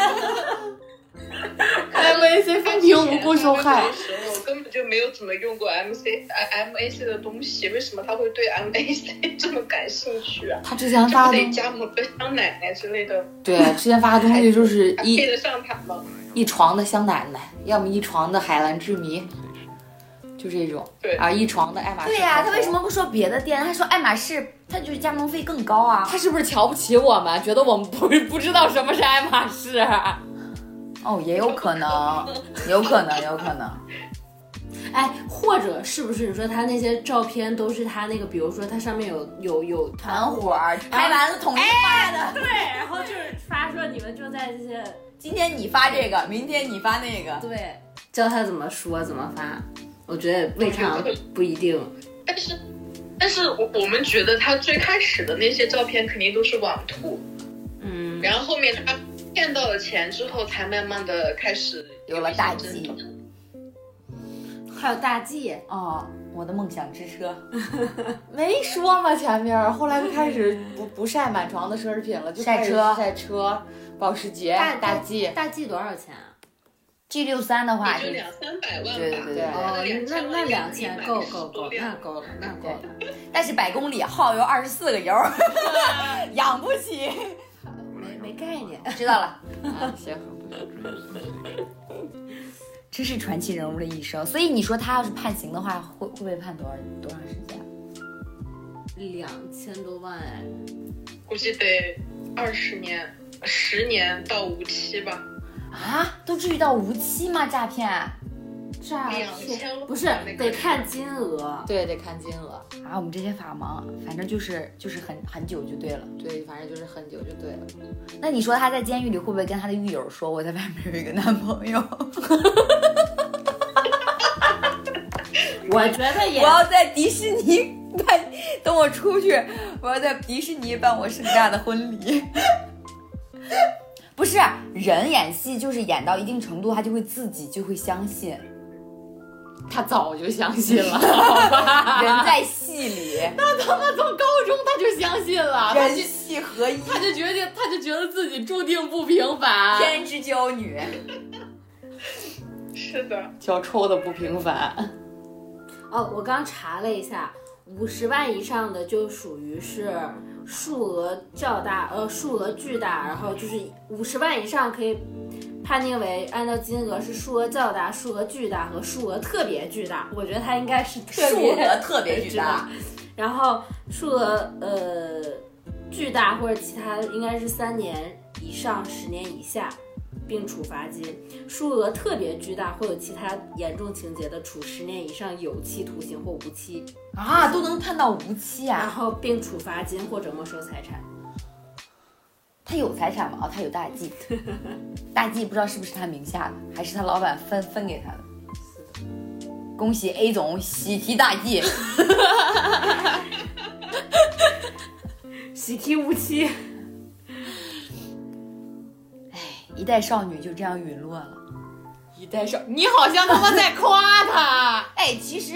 MAC 分屏无故受害的。时候根本就没有怎么用过 MC M A C 的东西，为什么他会对 M A C 这么感兴趣啊？他之前发的不得加抹个香奶奶之类的，对之前发的东西就是一配得上他吗？一床的香奶奶，要么一床的海蓝之谜，就这种。对啊，一床的爱马仕。对呀、他为什么？不说别的店？他说爱马仕，他就是加盟费更高啊。他是不是瞧不起我们，觉得我们不 不知道什么是爱马仕？哦，也有可能，有可能，有可能。哎，或者是不是你说他那些照片都是他那个，比如说他上面有有有团伙儿拍完了统一发的。对，然后就是发说你们就在这些今天你发这个，明天你发那个。对，教他怎么说怎么发，我觉得未尝不一定。但是，但是我我们觉得他最开始的那些照片肯定都是网图，嗯，然后后面他骗到了钱之后，才慢慢的开始有了大一些计真还有大 G，哦，我的梦想之车。没说吗？前面后来就开始不不晒满床的奢侈品了，就晒车晒车、保时捷、大大 G。大 G 多少钱啊？G 六三的话也就两三百万吧。对对对哦，那那两千千够够够，那够了，那够了。但是百公里耗油二十四个油，养不起。没没概念。知道了，啊，行，这是传奇人物的一生。所以你说他要是判刑的话，会会不会判多少多长时间？两千多万哎，估计得二十年、十年到无期吧。啊，都至于到无期吗？诈骗啊？诈骗不是得看金额。对，得看金额啊。我们这些法盲，反正就是就是很很久就对了。对，反正就是很久就对了。那你说他在监狱里会不会跟他的狱友说我在外面有一个男朋友，我觉得也我要在迪士尼办，等我出去，我要在迪士尼办我盛大的婚礼。不是人演戏，就是演到一定程度，他就会自己就会相信，他早就相信了，好吧？人在戏里，那他妈从高中他就相信了，他人戏合一，他就决定，他就觉得自己注定不平凡，天之娇女。是的，脚臭的不平凡。哦，我刚查了一下，五十万以上的就属于是数额较大，呃，数额巨大，然后就是五十万以上可以判定为按照金额是数额较大、数额巨大和数额特别巨大。我觉得它应该是特数额特别 巨大，然后数额呃巨大或者其他应该是三年以上十年以下，并处罚金；数额特别巨大或有其他严重情节的，处十年以上有期徒刑或无期，啊，都能判到无期啊然啊！后并处罚金或者没收财产。他有财产吗？哦，他有大 G，大 G 不知道是不是他名下的，还是他老板分分给他的。恭喜 A 总喜提大 G，喜提无期。一代少女就这样陨落了。一代少，你好像他妈在夸他。哎，其实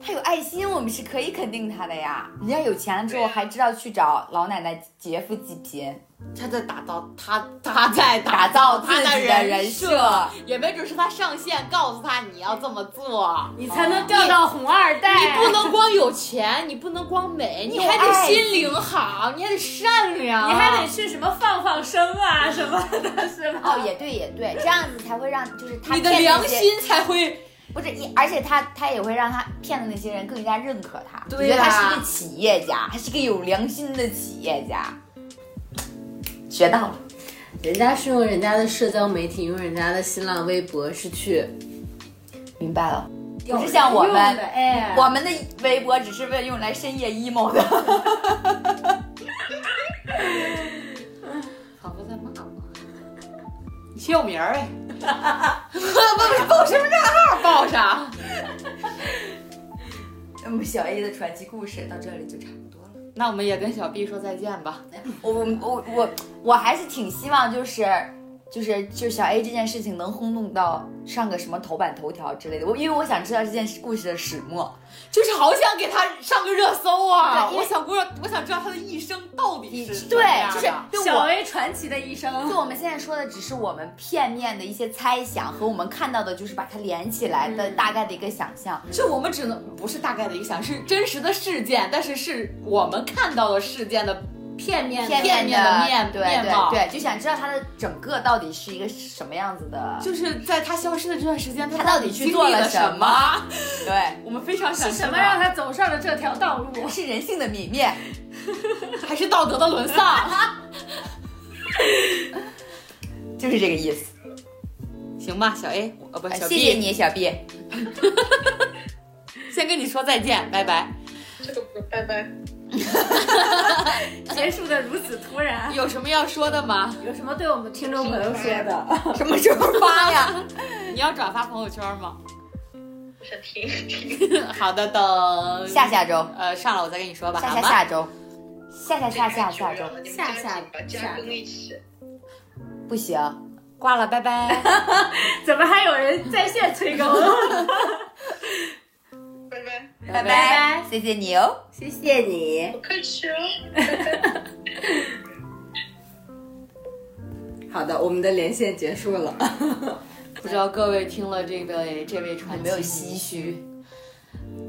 他有爱心，我们是可以肯定他的呀。人家有钱了之后，还知道去找老奶奶劫富济贫，他在打造他，他在打造他自己的人人设。也没准是他上线告诉他你要这么做。你才能钓到红二代。你不能光有钱，你不能光美，你还得心灵好，你还得善良，你还得去什么放放生啊什么的，是吧？哦，也对，也对，这样子才会让就是他你的良心才会。不是你，而且他他也会让他骗的那些人更加认可他，对觉得他是一个企业家，他是个有良心的企业家。学到了，人家是用人家的社交媒体，用人家的新浪微博是去，明白了，不是像我们，哎，我们的微博只是为了用来深夜 emo 的。仿佛在骂我。你写我名儿呗。报身份证号，报上。那么小 A 的传奇故事到这里就差不多了。那我们也跟小 B 说再见吧。我我我我我还是挺希望就是就是就是小 A 这件事情能轰动到上个什么头版头条之类的。我因为我想知道这件故事的始末。就是好想给他上个热搜啊！我想过，我想知道他的一生到底是对就是的小 A 传奇的一生。就我们现在说的只是我们片面的一些猜想和我们看到的，就是把它连起来的大概的一个想象。就我们只能不是大概的一个想，是真实的事件，但是是我们看到的事件的片面片片面的面对面貌对对，就想知道他的整个到底是一个什么样子的。就是在他消失的这段时间，他他到底去做了什什么？对，我们非常想是知道什么让他走上了这条道路？是人性的泯灭。还是道德的沦丧？就是这个意思。行吧，小 A，呃，不谢 B，谢你，小 B。先跟你说再见，拜拜。这个不拜拜。结束的如此突然，有什么要说的吗？有什么对我们听众朋友说的？什么时候发呀？你要转发朋友圈吗？我想听听。好的，等下下周，呃上了我再跟你说吧，下？下下周，下下下下下周下下下把加更一起。不行。挂了，拜拜。怎么还有人在线催更？拜拜，拜拜，谢谢你哦。谢谢你。不客气哦。好的，我们的连线结束了。不知道各位听了这个这位传奇有没有唏嘘？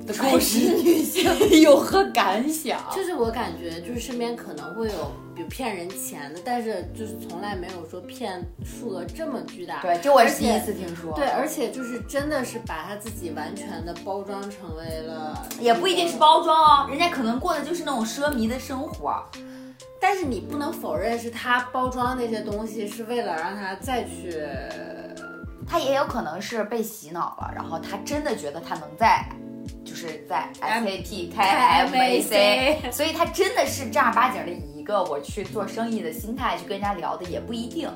的故事，女性 有何感想？就是我感觉，就是身边可能会有，比如骗人钱的，但是就是从来没有说骗数额这么巨大。对，这我是第一次听说。对，而且就是真的是把他自己完全的包装成为了，也不一定是包装哦，人家可能过的就是那种奢靡的生活。但是你不能否认是他包装那些东西是为了让他再去，他也有可能是被洗脑了，然后他真的觉得他能在，就是在 SAP 开开 MAC，所以他真的是正儿八经的以一个我去做生意的心态去跟人家聊的，也不一定，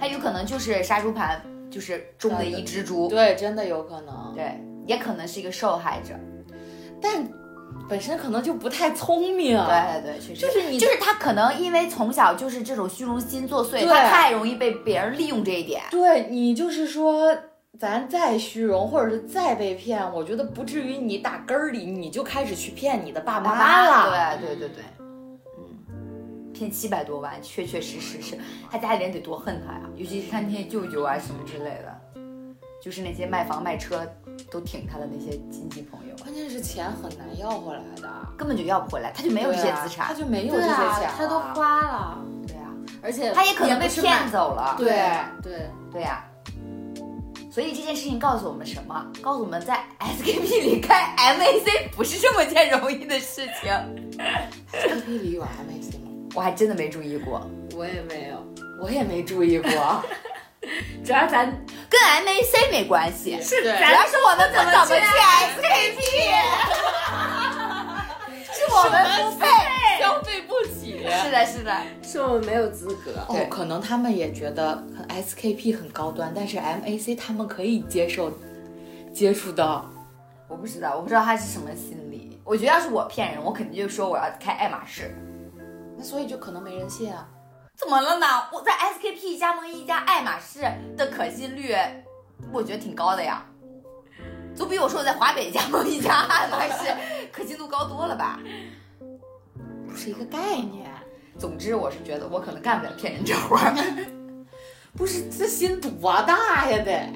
他有可能就是杀猪盘，就是中的一只猪，对，真的有可能，对，也可能是一个受害者，但本身可能就不太聪明。对对对，确实就是你就是他可能因为从小就是这种虚荣心作祟，他太容易被别人利用这一点。对你就是说，咱再虚荣，或者是再被骗，我觉得不至于你打根儿里你就开始去骗你的爸妈了。对对对对，嗯，骗七百多万，确确实实是他家里人得多恨他呀，尤其是他那些舅舅啊什么之类的，就是那些卖房卖车都挺他的那些亲戚朋友，关键是钱很难要回来的，根本就要不回来，他就没有这些资产，他就没有这些钱，他都花了，对啊，而且他也可能被骗走了，对对，对呀、所以这件事情告诉我们什么？告诉我们在 SKP 里开 MAC 不是这么件容易的事情。SKP 里有 MAC 吗？我还真的没注意过，我也没有，我也没注意过。主要咱跟 MAC 没关系，是对主要是我们不怎么去 SKP，是我们不配。消费。是的，是的，是我们没有资格。哦，可能他们也觉得 SKP 很高端，但是 MAC 他们可以接受接触到。我不知道，我不知道他是什么心理。我觉得要是我骗人，我肯定就说我要开爱马仕。那所以就可能没人信啊。怎么了呢？我在 SKP 加盟一家爱马仕的可信率，我觉得挺高的呀，总比我说我在华北加盟一家爱马仕可信度高多了吧？不是一个概念，总之，我是觉得我可能干不了骗人这活儿，不是这心多大呀得，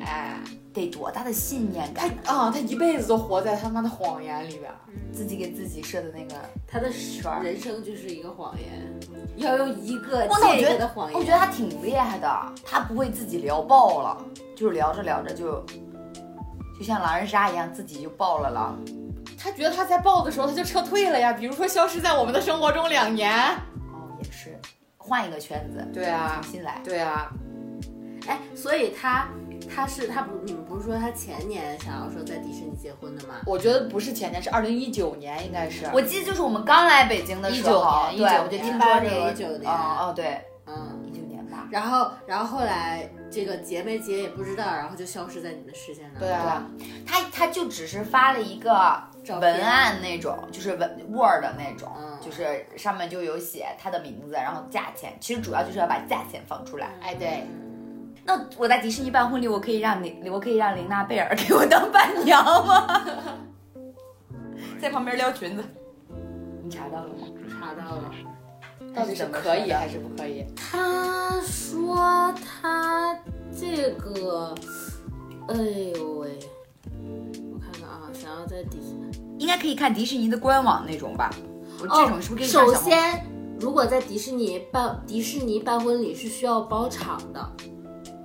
得多大的信念他感，啊、他一辈子都活在他妈的谎言里边儿。自己给自己设的那个他的圈儿。人生就是一个谎言，要用一个接一觉得个的谎言。我觉得他挺厉害的，他不会自己聊爆了，就是聊着聊着就，就像狼人杀一样，自己就爆了狼。他觉得他在爆的时候他就撤退了呀，比如说消失在我们的生活中两年。换一个圈子，对啊重，新来。对啊，哎，所以他他是他不，你们不是说他前年想要说在迪士尼结婚的吗？我觉得不是前年，是二零一九年，应该是。我记得就是我们刚来北京的时候，一九年对，19我就听年说这个，19年哦哦，对，嗯，一九年吧。然后然后后来这个结没结也不知道，然后就消失在你们视线当中。对啊，他他就只是发了一个文案那种，就是文 Word 的那种，嗯就是上面就有写他的名字，然后价钱，其实主要就是要把价钱放出来。哎对，那我在迪士尼办婚礼，我可以让你，我可以让琳娜贝尔给我当伴娘吗？在旁边撩裙子，你查到了吗？查到了。到底是可以还是不可以？他说他这个，哎呦喂，我看看啊，想要在迪士尼，应该可以看迪士尼的官网那种吧？我这种是不是可以看首小红先，如果在迪士尼办迪士尼办婚礼是需要包场的，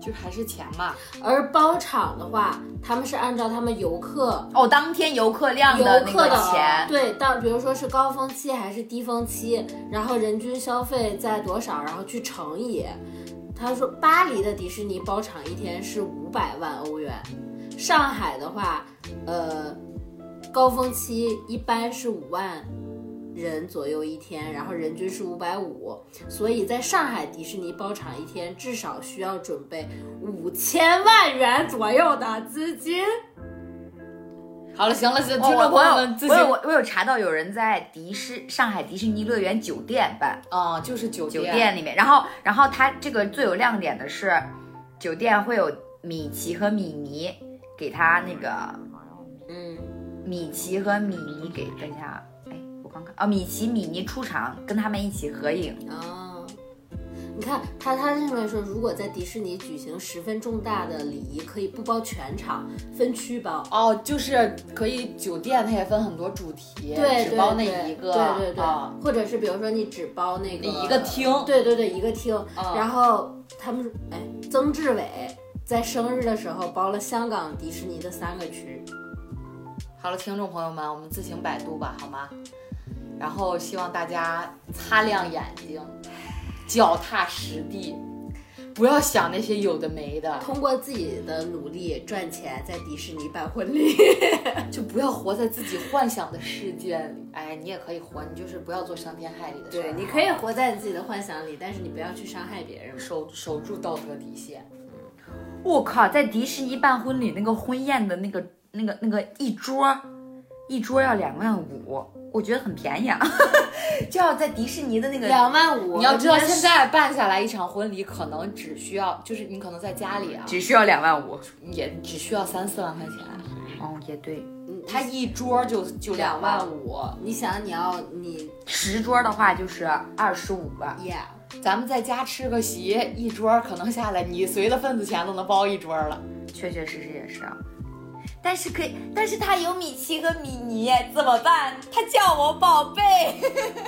就还是钱嘛。而包场的话，他们是按照他们游客哦，当天游客量游的那个客的钱，对，到比如说是高峰期还是低峰期，然后人均消费在多少，然后去乘以。他说巴黎的迪士尼包场一天是五百万欧元，上海的话，呃，高峰期一般是五万人左右一天，然后人均是五百五，所以在上海迪士尼包场一天至少需要准备五千万元左右的资金。好了，行了，行，哦听众朋友们我有我有我有查到有人在迪士上海迪士尼乐园酒店办啊，就是酒酒店里面，然后然后它这个最有亮点的是，酒店会有米奇和米妮给他那个嗯。米奇和米妮给等一哦，米奇米妮出场跟他们一起合影，哦，你看他他认为说，如果在迪士尼举行十分重大的礼仪，可以不包全场，分区包。哦，就是可以酒店它也分很多主题，对，只包那一个，对对对，啊或者是比如说你只包那个一个厅对对对，一个厅。嗯然后他们哎，曾志伟在生日的时候包了香港迪士尼的三个区。好了，听众朋友们，我们自行百度吧，好吗？然后希望大家擦亮眼睛，脚踏实地，不要想那些有的没的，通过自己的努力赚钱，在迪士尼办婚礼。就不要活在自己幻想的世界里。哎，你也可以活，你就是不要做伤天害理的事。对，你可以活在你自己的幻想里，但是你不要去伤害别人。守守住道德底线。我靠，在迪士尼办婚礼那个婚宴的那个那个那个一桌，一桌要两万五，我觉得很便宜啊，就要在迪士尼的那个两万五，你要知道，现在办下来一场婚礼，可能只需要，就是你可能在家里啊，只需要两万五。也只需要三四万块钱。哦，也对，他一桌就就两万五，你想你要你十桌的话就是二十五吧。，yeah，咱们在家吃个席，一桌可能下来，你随的份子钱都能包一桌了。确确实实也是啊。但是可以，但是他有米奇和米妮，怎么办？他叫我宝贝。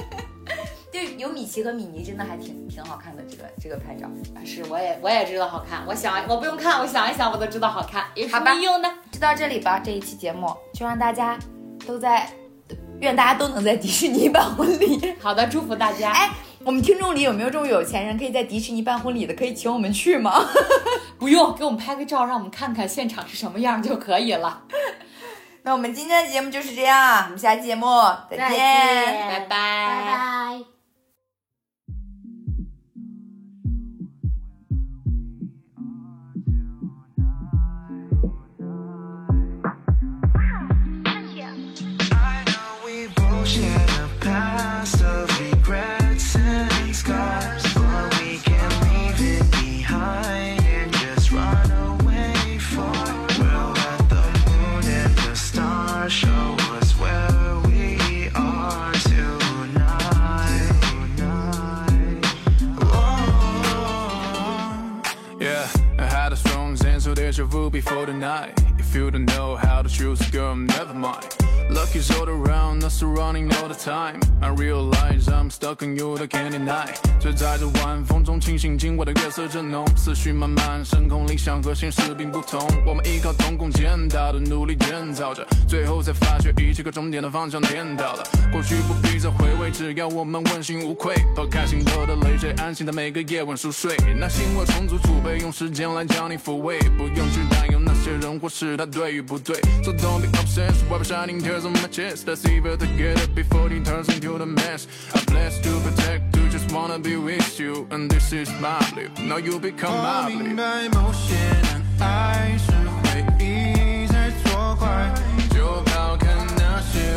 就有米奇和米妮，真的还挺挺好看的。这个这个拍照，啊是，我也我也知道好看，我想我不用看，我想一想我都知道好看，有什好吧么用呢？就到这里吧。这一期节目就让大家都在，愿大家都能在迪士尼办婚礼。好的，祝福大家。哎，我们听众里有没有这种有钱人可以在迪士尼办婚礼的？可以请我们去吗？不用给我们拍个照，让我们看看现场是什么样就可以了。那我们今天的节目就是这样，我们下期节目再。见拜拜拜拜。Before the night. If you don't know how to choose girl, never mind. Luck is all around, not surrounding all the time. I realize I'm stuck on you, I can't deny. 醉在这晚风中，清醒今晚的月色正浓，思绪漫漫，深空理想和现实并不同。我们依靠同共见到的努力建造着，最后才发觉一切和终点的方向颠倒了。过去不必再回味，只要我们问心无愧，抛开心头的泪水，安心的每个夜晚熟睡。那心我充足储备，用时间来将你抚慰，不用去担忧那些人或事他对与不对。So don't be obsessed, wipe shining tears on my chest. Let's leave it together before it turns into the mess. I'm blessed to protect you, just wanna be with you, and this is my belief. Now you become 我 my 明 belief. 白某些人爱是回忆在作怪，就抛开那些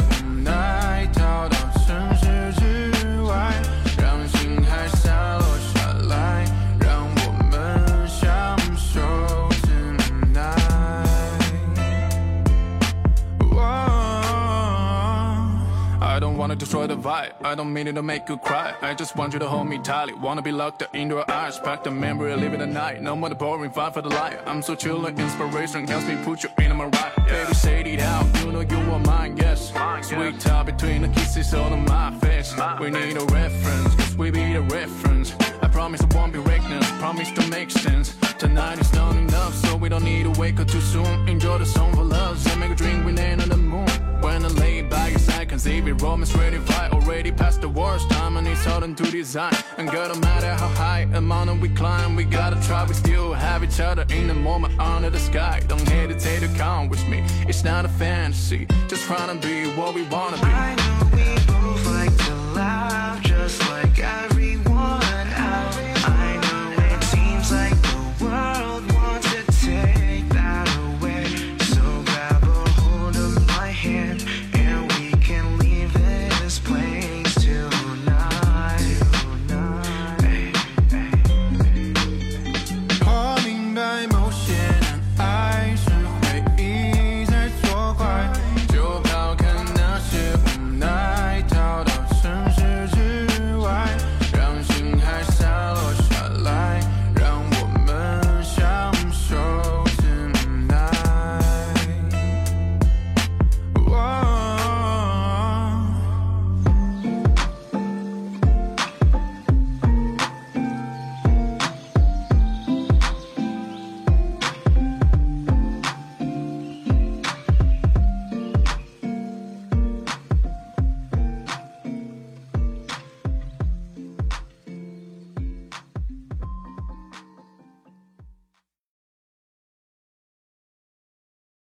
Destroy the vibe. I don't mean it to make you cry. I just want you to hold me tightly. Wanna be locked into your eyes. Pack the memory, live in the night. No more the boring fight for the light. I'm so chill like inspiration helps me put you in my right. Baby, say it out. You know you are mine, yes. Sweet talk between the kisses on my face. We need a reference, cause we be the reference. I promise I won't be reckless. Promise to make sense. Tonight is not enough, so we don't need to wake up too soon. Enjoy the song for love, and make a drink with land on the moon. When I lay by your side, can see we romance ready fight. Already past the worst time, and it's hard to design. And girl, no matter how high a mountain we climb, we gotta try. We still have each other in the moment under the sky. Don't hesitate to come with me. It's not a fantasy, just trying to be what we wanna be. I know we both like to laugh just like every